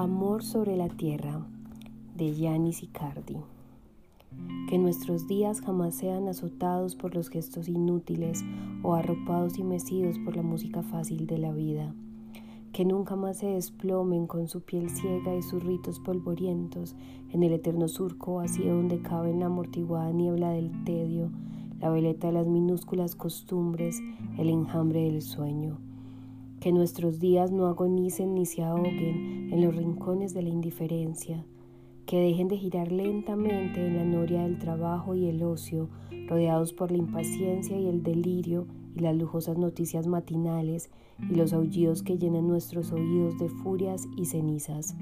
Amor sobre la tierra de Giannis Icardi. Que nuestros días jamás sean azotados por los gestos inútiles o arropados y mecidos por la música fácil de la vida. Que nunca más se desplomen con su piel ciega y sus ritos polvorientos en el eterno surco vacío donde cabe en la amortiguada niebla del tedio, la veleta de las minúsculas costumbres, el enjambre del sueño que nuestros días no agonicen ni se ahoguen en los rincones de la indiferencia, que dejen de girar lentamente en la noria del trabajo y el ocio, rodeados por la impaciencia y el delirio y las lujosas noticias matinales y los aullidos que llenan nuestros oídos de furias y cenizas.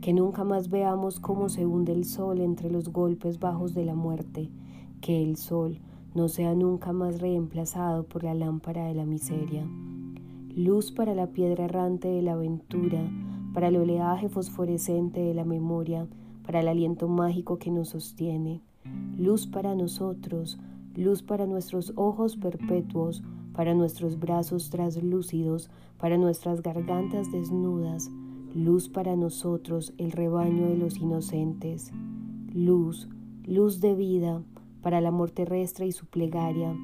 Que nunca más veamos cómo se hunde el sol entre los golpes bajos de la muerte, que el sol no sea nunca más reemplazado por la lámpara de la miseria luz para la piedra errante de la aventura, para el oleaje fosforescente de la memoria, para el aliento mágico que nos sostiene, luz para nosotros, luz para nuestros ojos perpetuos, para nuestros brazos traslúcidos, para nuestras gargantas desnudas, luz para nosotros, el rebaño de los inocentes, luz, luz de vida, para el amor terrestre y su plegaria,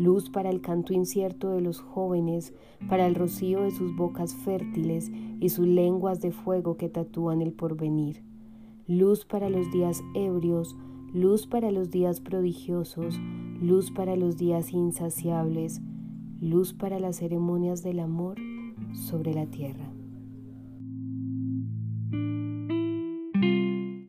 luz para el canto incierto de los jóvenes, para el rocío de sus bocas fértiles y sus lenguas de fuego que tatúan el porvenir, luz para los días ebrios, luz para los días prodigiosos, luz para los días insaciables, luz para las ceremonias del amor sobre la tierra.